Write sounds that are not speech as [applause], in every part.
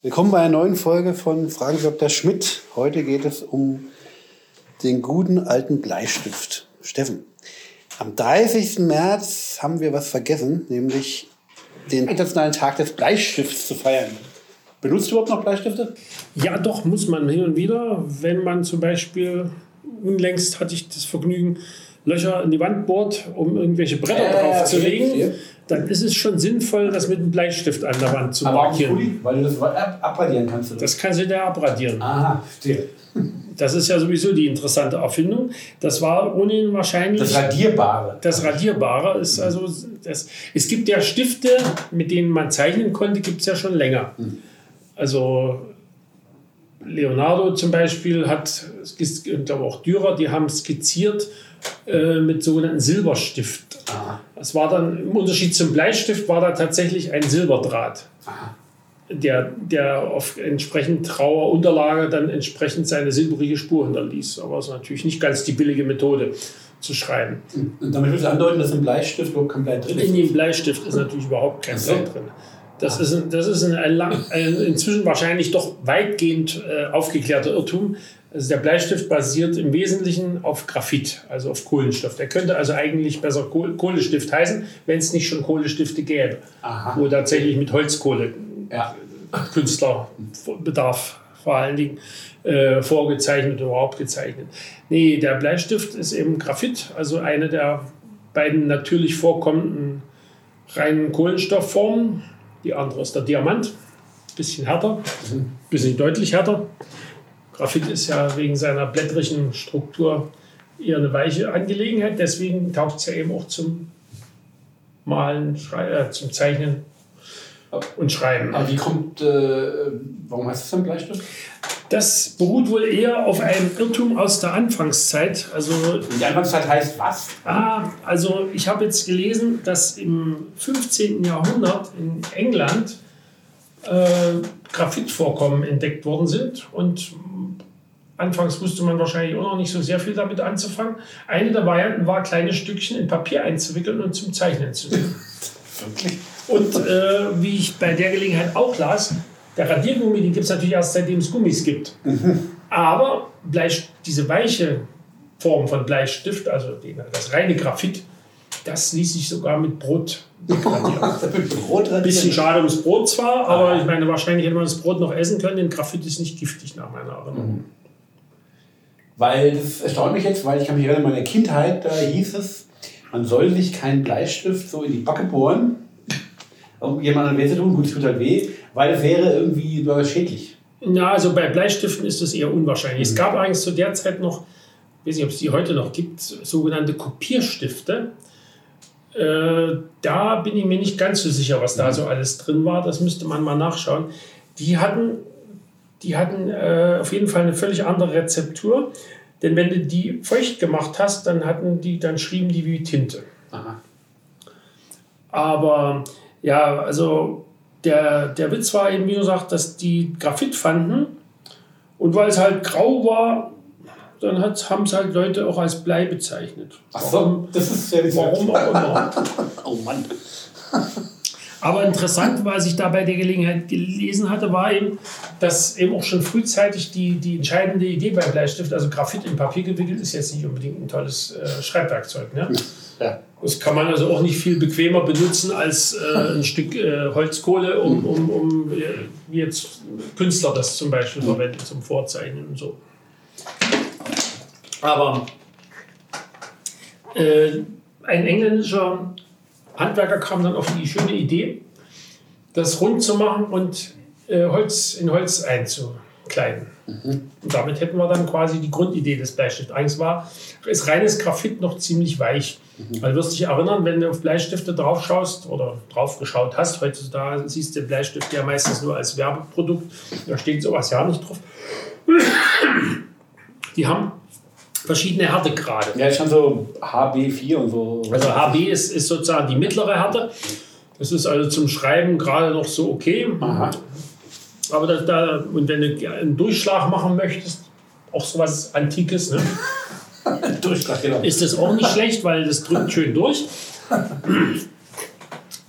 Willkommen bei einer neuen Folge von Fragen Dr. Schmidt. Heute geht es um den guten alten Bleistift. Steffen, am 30. März haben wir was vergessen, nämlich den Internationalen Tag des Bleistifts zu feiern. Benutzt du überhaupt noch Bleistifte? Ja, doch, muss man hin und wieder. Wenn man zum Beispiel, unlängst hatte ich das Vergnügen, Löcher in die Wand bohrt, um irgendwelche Bretter Ja, ja, ja, draufzulegen, okay. Dann ist es schon sinnvoll, das mit einem Bleistift an der Wand zu markieren. weil du das ab abradieren kannst. Oder? Das kannst du da abradieren. Aha, verstehe. Das ist ja sowieso die interessante Erfindung. Das war ohnehin wahrscheinlich. Das Radierbare. Das Radierbare ist also, das, es gibt ja Stifte, mit denen man zeichnen konnte, gibt es ja schon länger. Also Leonardo zum Beispiel hat, ich glaube auch Dürer, die haben skizziert äh, mit sogenannten Silberstift. Das war dann, im Unterschied zum Bleistift, war da tatsächlich ein Silberdraht, Aha. der, der auf entsprechend rauer Unterlage dann entsprechend seine silbrige Spur hinterließ. Aber es ist natürlich nicht ganz die billige Methode zu schreiben. Und damit willst du andeuten, dass im Bleistift überhaupt kein Blei drin ist? In dem Bleistift ist natürlich überhaupt kein. Blei drin. Das ist, ein, das ist ein, ein, lang, ein inzwischen wahrscheinlich doch weitgehend äh, aufgeklärter Irrtum. Also der Bleistift basiert im Wesentlichen auf Graphit, also auf Kohlenstoff. Der könnte also eigentlich besser Kohl Kohlestift heißen, wenn es nicht schon Kohlestifte gäbe, Aha. wo tatsächlich mit Holzkohle Ja. Künstlerbedarf vor allen Dingen äh, vorgezeichnet oder überhaupt gezeichnet. Nee, der Bleistift ist eben Graphit, also eine der beiden natürlich vorkommenden reinen Kohlenstoffformen. Die andere ist der Diamant, bisschen härter, bisschen deutlich härter. Graphit ist ja wegen seiner blättrigen Struktur eher eine weiche Angelegenheit, deswegen taugt es ja eben auch zum Malen, Schrei äh, zum Zeichnen und Schreiben. Aber wie kommt, äh, warum heißt es dann Bleistift? Das beruht wohl eher auf einem Irrtum aus der Anfangszeit. Also, Die Anfangszeit heißt was? ah, also ich habe jetzt gelesen, dass im 15. Jahrhundert in England äh, Graphitvorkommen entdeckt worden sind. Und anfangs wusste man wahrscheinlich auch noch nicht so sehr viel damit anzufangen. Eine der Varianten war, kleine Stückchen in Papier einzuwickeln und zum Zeichnen zu nehmen. [laughs] Wirklich? Und äh, wie ich bei der Gelegenheit auch las, der Radiergummi, den gibt es natürlich erst seitdem es Gummis gibt. Aber Bleist diese weiche Form von Bleistift, also das reine Graphit, das ließ sich sogar mit Brot degradieren. [laughs] Brot Ein bisschen schade ums Brot zwar, aber ich meine, wahrscheinlich hätte man das Brot noch essen können, denn Graphit ist nicht giftig nach meiner Erinnerung. Weil das erstaunt mich jetzt, weil ich kann mich erinnern, in meiner Kindheit, da hieß es, man soll sich keinen Bleistift so in die Backe bohren, um jemandem weh zu tun, gut, es tut halt weh, weil es wäre irgendwie schädlich. Ja, also bei Bleistiften ist das eher unwahrscheinlich. Es gab eigentlich zu der Zeit noch, ich weiß nicht, ob es die heute noch gibt, sogenannte Kopierstifte. Äh, da bin ich mir nicht ganz so sicher, was da so alles drin war. Das müsste man mal nachschauen. Die hatten, die hatten äh, auf jeden Fall eine völlig andere Rezeptur. Denn wenn du die feucht gemacht hast, dann hatten die, dann schrieben die wie Tinte. Aha. Aber ja, also der, der Witz war eben, wie gesagt, dass die Graphit fanden und weil es halt grau war, dann haben es halt Leute auch als Blei bezeichnet. Ach so, das ist ja Warum auch immer. [laughs] Oh Mann. Aber interessant, was ich da bei der Gelegenheit gelesen hatte, war eben, dass eben auch schon frühzeitig die, die entscheidende Idee beim Bleistift, also Graphit in Papier gewickelt, ist jetzt nicht unbedingt ein tolles äh, Schreibwerkzeug. Ne? Ja. Das kann man also auch nicht viel bequemer benutzen als äh, ein Stück äh, Holzkohle, um, um, um äh, wie jetzt Künstler das zum Beispiel verwenden zum Vorzeichnen und so. Aber äh, ein englischer Handwerker kam dann auf die schöne Idee, das rund zu machen und äh, Holz in Holz einzukleiden. Und damit hätten wir dann quasi die Grundidee des Bleistifts. Eigentlich war ist reines Graphit noch ziemlich weich. Weil du wirst dich erinnern, wenn du auf Bleistifte drauf schaust oder drauf geschaut hast, heutzutage siehst du den Bleistift ja meistens nur als Werbeprodukt, da steht sowas ja nicht drauf. Die haben verschiedene Härtegrade. Ja, schon so HB4 und so. Also HB ist, ist sozusagen die mittlere Härte. Das ist also zum Schreiben gerade noch so okay. Aha. Aber da, da, und wenn du einen Durchschlag machen möchtest, auch sowas Antikes, ne, [laughs] Durchschlag, genau. ist das auch nicht schlecht, weil das drückt schön durch.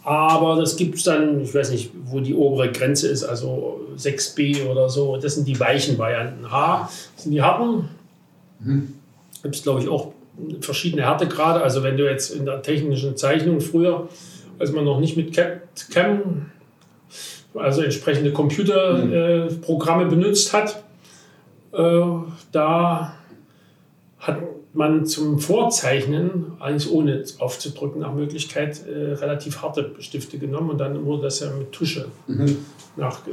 Aber das gibt es dann, ich weiß nicht, wo die obere Grenze ist, also 6b oder so. Das sind die weichen Varianten. H sind die harten. Mhm. Gibt es, glaube ich, auch verschiedene Härtegrade. Also wenn du jetzt in der technischen Zeichnung früher, als man noch nicht mit CAM, also entsprechende Computerprogramme mhm. äh, benutzt hat, äh, da hat man zum Vorzeichnen, eigentlich ohne aufzudrücken, nach Möglichkeit äh, relativ harte Stifte genommen und dann wurde das ja mit Tusche mhm. nachge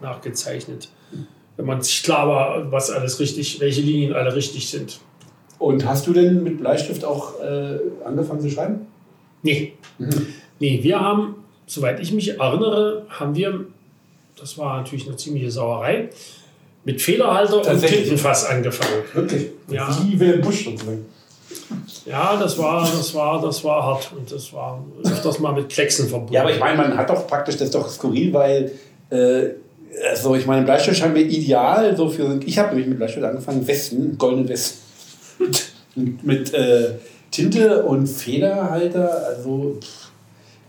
nachgezeichnet. Wenn man sich klar war, was alles richtig, welche Linien alle richtig sind. Und hast du denn mit Bleistift auch äh, angefangen zu schreiben? Nee. Mhm. Nee, wir haben, soweit ich mich erinnere, haben wir, das war natürlich eine ziemliche Sauerei, mit Fehlerhalter und Tintenfass angefangen. Wirklich? Ja. Wie Wilhelm Busch sozusagen. Ja, das war, das war, das war hart und das war öfters mal mit Klecksen verbunden. Ja, aber ich meine, man hat doch praktisch das ist doch skurril, weil äh, also ich meine, Bleistift scheint mir ideal so für. Ich habe nämlich mit Bleistift angefangen, Westen, goldene Westen. [laughs] mit, äh, Tinte und Federhalter, also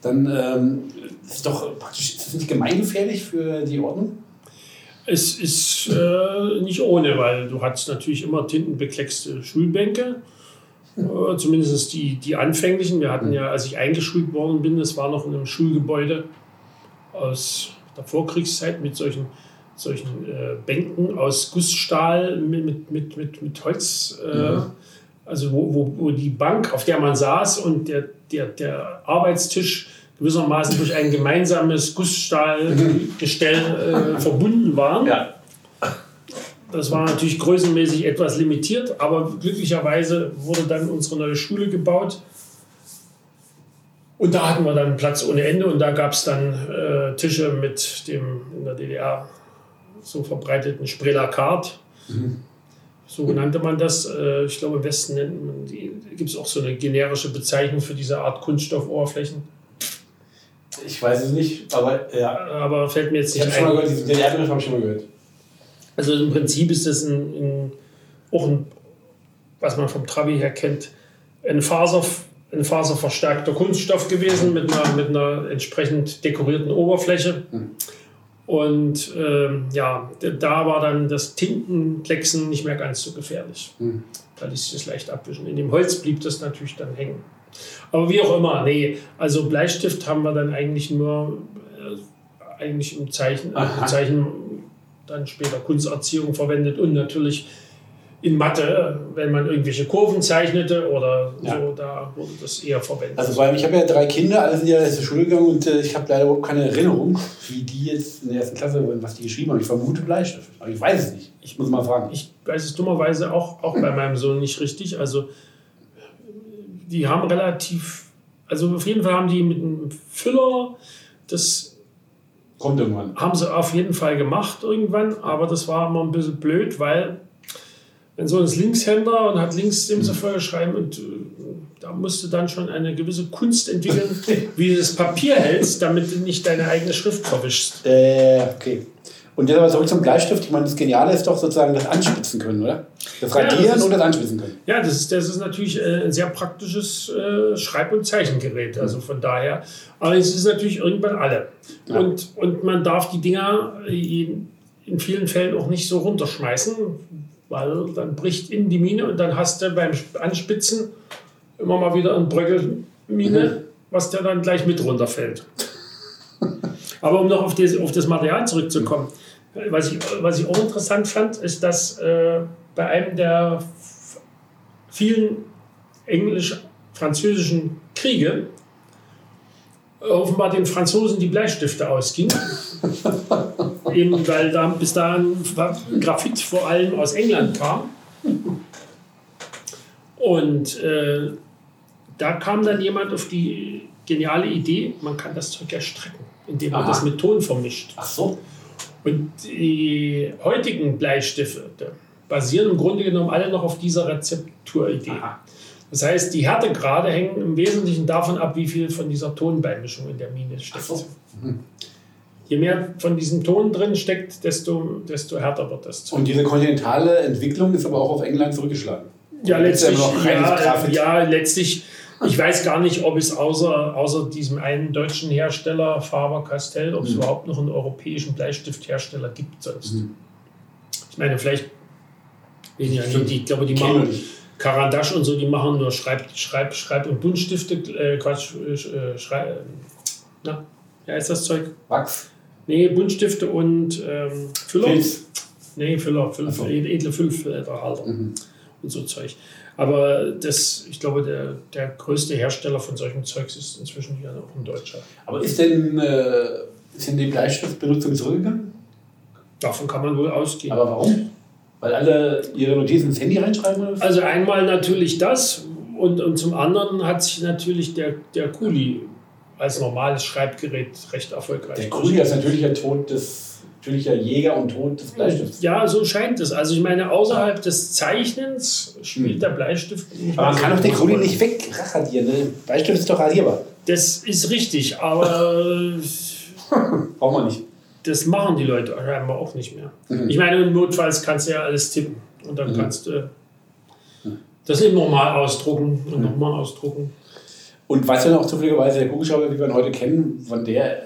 dann ähm, ist doch praktisch ist das nicht gemeingefährlich für die Ordnung? Es ist äh, nicht ohne, weil du hast natürlich immer tintenbekleckste Schulbänke. Äh, zumindest die, die anfänglichen. Wir hatten ja, als ich eingeschult worden bin, das war noch in einem Schulgebäude aus der Vorkriegszeit mit solchen, solchen äh, Bänken aus Gussstahl mit, mit, mit, mit, mit Holz. Äh, mhm. Also wo, wo, wo die Bank, auf der man saß und der, der, der Arbeitstisch gewissermaßen durch ein gemeinsames Gussstahlgestell äh, verbunden waren. Ja. Das war natürlich größenmäßig etwas limitiert, aber glücklicherweise wurde dann unsere neue Schule gebaut. Und da hatten wir dann Platz ohne Ende und da gab es dann äh, Tische mit dem in der DDR so verbreiteten Sprelakart. Mhm. So nannte man das. Äh, ich glaube, im Westen gibt es auch so eine generische Bezeichnung für diese Art Kunststoffoberflächen. Ich weiß es nicht, aber ja. Aber fällt mir jetzt nicht ich ein. Schon mal gehört, diesen DDR-Begriff habe ich schon mal gehört. Also im Prinzip ist das ein, ein, auch ein, was man vom Trabi her kennt, ein, Faser, ein faserverstärkter Kunststoff gewesen mit einer, mit einer entsprechend dekorierten Oberfläche. Hm. Und ähm, ja, da war dann das Tintenplexen nicht mehr ganz so gefährlich. Hm. Da ließ sich das leicht abwischen. In dem Holz blieb das natürlich dann hängen. Aber wie auch immer, nee, also Bleistift haben wir dann eigentlich nur äh, eigentlich im Zeichen, äh, Zeichen dann später Kunsterziehung verwendet und natürlich in Mathe, wenn man irgendwelche Kurven zeichnete oder ja. so, da wurde das eher verwendet. Also weil ich habe ja drei Kinder, alle sind ja zur Schule gegangen und äh, ich habe leider überhaupt keine Erinnerung, wie die jetzt in der ersten Klasse, was die geschrieben haben. Ich vermute Bleistift, aber ich weiß es nicht. Ich muss mal fragen. Ich weiß es dummerweise auch, auch bei meinem Sohn nicht richtig. Also die haben relativ, also auf jeden Fall haben die mit einem Füller das kommt irgendwann. Haben sie auf jeden Fall gemacht irgendwann, aber das war immer ein bisschen blöd, weil wenn so ein Linkshänder und hat links dem so voll schreiben und äh, da musst du dann schon eine gewisse Kunst entwickeln, [laughs] wie du das Papier hältst, damit du nicht deine eigene Schrift verwischst. Äh, okay. Und jetzt aber zurück zum Bleistift. Ich meine, das Geniale ist doch sozusagen das Anspitzen können, oder? Das Radieren ja, das ist, und das Anspitzen können. Ja, das ist, das ist natürlich äh, ein sehr praktisches äh, Schreib- und Zeichengerät. Also von daher. Aber es ist natürlich irgendwann alle. Ja. Und, und man darf die Dinger in, in vielen Fällen auch nicht so runterschmeißen, weil dann bricht in die Mine und dann hast du beim Anspitzen immer mal wieder eine Bröckelmine, mhm. was der dann gleich mit runterfällt. [laughs] Aber um noch auf das, auf das Material zurückzukommen. Was ich, was ich auch interessant fand, ist, dass äh, bei einem der vielen englisch-französischen Kriege offenbar den Franzosen die Bleistifte ausgingen. Eben weil da bis dahin Graphit vor allem aus England kam. Und äh, da kam dann jemand auf die geniale Idee, man kann das Zeug ja strecken, indem man Aha. das mit Ton vermischt. Ach so. Und die heutigen Bleistifte basieren im Grunde genommen alle noch auf dieser Rezepturidee. Das heißt, die Härtegrade hängen im Wesentlichen davon ab, wie viel von dieser Tonbeimischung in der Mine steckt. So. Mhm. Je mehr von diesem Ton drin steckt, desto, desto härter wird das. Und diese kontinentale Entwicklung ist aber auch auf England zurückgeschlagen. Ja, letztlich, ja, ja, letztlich Ich weiß gar nicht, ob es außer, außer diesem einen deutschen Hersteller, Faber-Castell, ob es Mhm. überhaupt noch einen europäischen Bleistifthersteller gibt sonst. Mhm. Ich meine, vielleicht, ich, nicht, die, ich glaube, die machen nicht. Karandasch und so, die machen nur Schreib, Schreib, Schreib- und Buntstifte, äh, Quatsch, äh, Schrei, na, ja, ist das Zeug? Wachs. Nee, Buntstifte und ähm, Füller. Pilz. Nee, Füller, Füller, Ach so. edle Füllhalter Mhm. und so Zeug. Aber das, ich glaube, der, der größte Hersteller von solchem Zeugs ist inzwischen hier auch ein Deutscher. Aber ist denn, äh, denn die Bleistiftbenutzung zurückgegangen? Davon kann man wohl ausgehen. Aber warum? Weil alle ihre Notizen ins Handy reinschreiben oder? Also einmal natürlich das und, und zum anderen hat sich natürlich der, der Kuli als normales Schreibgerät recht erfolgreich. Der Kuli ist natürlich der Tod des, natürlicher Jäger und Tod des Bleistifts. Ja, so scheint es. Also ich meine, außerhalb des Zeichnens spielt der Bleistift nicht Aber man kann doch den Kuli nicht wegradieren. Ne? Bleistift ist doch radierbar. Das ist richtig, aber [laughs] [laughs] Braucht man nicht. Das machen die Leute scheinbar auch nicht mehr. Mhm. Ich meine, notfalls kannst du ja alles tippen und dann Mhm. kannst du das eben nochmal ausdrucken und nochmal ausdrucken. Und weißt du noch zufälligerweise, der Kugelschreiber, wie wir ihn heute kennen, wann der äh,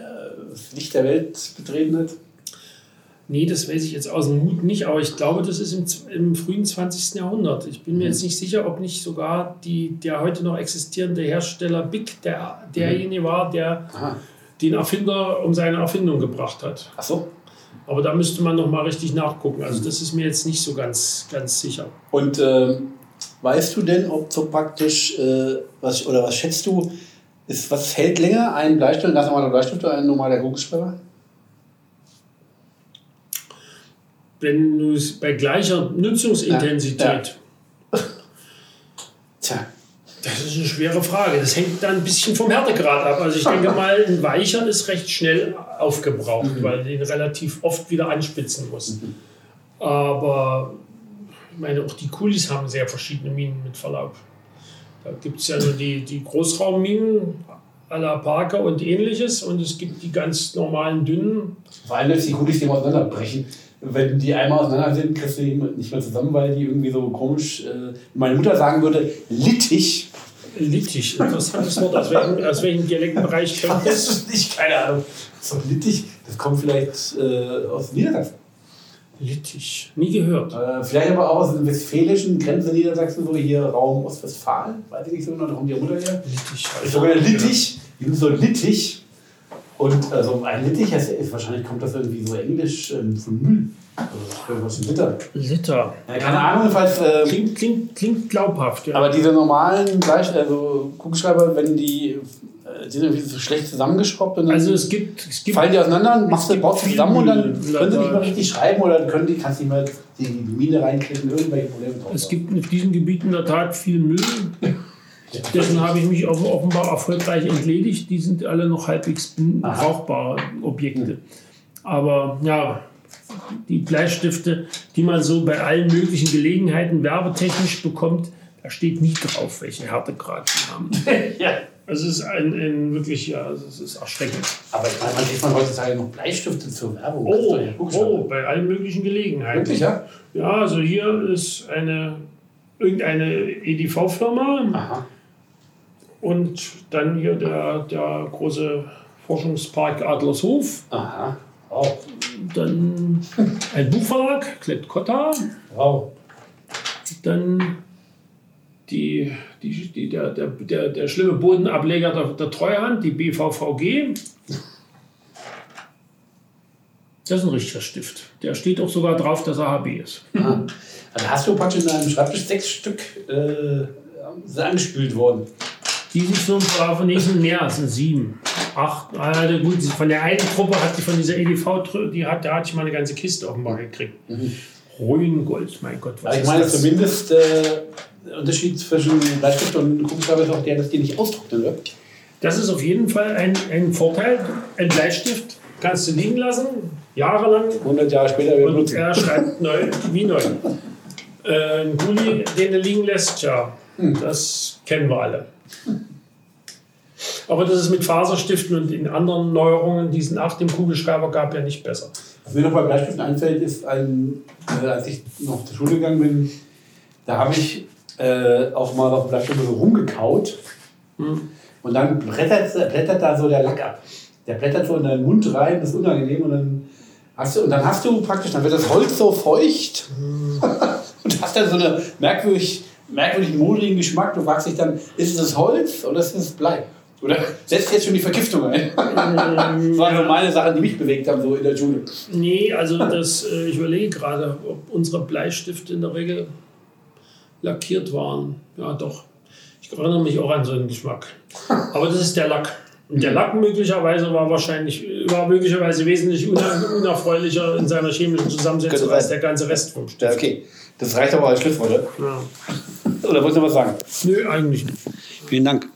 das Licht der Welt betreten hat? Nee, das weiß ich jetzt aus dem Mut nicht, aber ich glaube, das ist im, im frühen 20. Jahrhundert. Ich bin mir Mhm. jetzt nicht sicher, ob nicht sogar die, der heute noch existierende Hersteller Bic der, derjenige war, der Aha. Den Erfinder um seine Erfindung gebracht hat. Ach so. Aber da müsste man noch mal richtig nachgucken. Also das ist mir jetzt nicht so ganz, ganz sicher. Und ähm, weißt du denn, ob so praktisch, äh, was, oder was schätzt du, ist, was hält länger? Ein Bleistift, ein ganz normaler Bleistift oder ein normaler Kugelschreiber? Wenn du es bei gleicher Nutzungsintensität, Tja. das ist eine schwere Frage. Das hängt dann ein bisschen vom Härtegrad ab. Also ich denke mal, ein Weicher ist recht schnell aufgebraucht, Mhm. weil du den relativ oft wieder anspitzen musst. Aber ich meine, auch die Kulis haben sehr verschiedene Minen mit Verlaub. Da gibt es ja nur die, die Großraumminen à la Parker und ähnliches und es gibt die ganz normalen dünnen. Vor allem jetzt die Kulis, die immer auseinanderbrechen. Wenn die einmal auseinander sind, kriegst du die nicht mehr zusammen, weil die irgendwie so komisch, äh, meine Mutter sagen würde, littig. Littich, interessantes Wort. Aus welchem, aus welchem Dialektbereich [laughs] kommt Das das? ist nicht, keine Ahnung. So littig, das kommt vielleicht äh, aus Niedersachsen. Littich, nie gehört. Äh, vielleicht aber auch aus dem westfälischen Grenze Niedersachsen, so hier Raum Ostwestfalen. Weiß ich nicht so genau, da kommt die Mutter her. Littich. Ich sogar Littich, die sind so Littich. Und also ein Littich heißt, ist, wahrscheinlich kommt das irgendwie so englisch ähm, von Müll. Also was ein Liter. Liter. Ja, keine Ahnung, falls. ähm, Klingt, klingt, klingt glaubhaft, ja. aber diese normalen Bleich also Kugelschreiber, wenn die, äh, die sind irgendwie so schlecht zusammengeschraubt und dann also es gibt, es gibt fallen die auseinander, machst du, baust zusammen und dann können sie nicht mehr richtig schreiben oder dann können die, kannst du nicht mehr die Mine reinklicken, irgendwelche Probleme drauf. Es gibt auf diesem Gebiet in der Tat viel Müll. Dessen habe ich mich offenbar erfolgreich entledigt. Die sind alle noch halbwegs brauchbare Objekte. Aber ja, die Bleistifte, die man so bei allen möglichen Gelegenheiten werbetechnisch bekommt, da steht nie drauf, welche Härtegrad die haben. [laughs] ja. Also es ist ein, ein wirklich, ja, also es ist erschreckend. Aber ich meine, man sieht man heutzutage noch Bleistifte zur Werbung. Oh, oh, bei allen möglichen Gelegenheiten. Wirklich, ja? Ja, also hier ist eine irgendeine EDV-Firma Aha. Und dann hier der, der große Forschungspark Adlershof, Aha. Wow. dann ein Buchverlag, Klett Cotta, Wow. dann die, die, die, der, der, der, der schlimme Bodenableger der, der Treuhand, die BVVG. Das ist ein richtiger Stift. Der steht auch sogar drauf, dass er HB ist. Ah. Also hast du praktisch in deinem Schreibtisch sechs Stück äh, angespült worden. Die sich so im Verlauf von nächsten mehr, sind sieben, acht. Also gut, von der einen Truppe hat die von dieser EDV, die hat, da hatte ich mal eine ganze Kiste offenbar gekriegt. Ruingold, mein Gott, was Aber ich meine das? zumindest äh, der Unterschied zwischen Bleistift und Kugelschreiber ist auch der, dass die nicht ausdrucken, oder? Das ist auf jeden Fall ein, ein Vorteil. Ein Bleistift kannst du liegen lassen, jahrelang, 100 Jahre später wieder und er schreibt [laughs] neu, wie neu. Äh, ein Gulli, den du liegen lässt, ja, das kennen wir alle. [laughs] Aber das ist mit Faserstiften und in anderen Neuerungen, die es nach dem Kugelschreiber gab, ja nicht besser. Was mir noch bei Bleistiften einfällt, ist, ein, äh, als ich noch zur Schule gegangen bin, da habe ich äh, auch mal auf dem Bleistift so rumgekaut. Und dann blättert, blättert da so der Lack ab. Der blättert so in deinen Mund rein, das ist unangenehm. Und dann hast du, und dann hast du praktisch, dann wird das Holz so feucht. [laughs] und hast dann so einen merkwürdig, merkwürdig modrigen Geschmack. Du fragst dich dann, ist es das Holz oder ist es das Blei? Oder setzt jetzt schon die Vergiftung ein? das waren so meine Sachen, die mich bewegt haben, so in der Schule. Nee, also das, äh, ich überlege gerade, ob unsere Bleistifte in der Regel lackiert waren. Ja, doch. Ich erinnere mich auch an so einen Geschmack. Aber das ist der Lack. Und der Lack möglicherweise war wahrscheinlich, war möglicherweise wesentlich uner- unerfreulicher in seiner chemischen Zusammensetzung als der ganze Rest vom Stift. Ja, okay. Das reicht aber als Schlusswort. oder? Ja. Oder wolltest du noch was sagen? Nö, eigentlich nicht. Vielen Dank.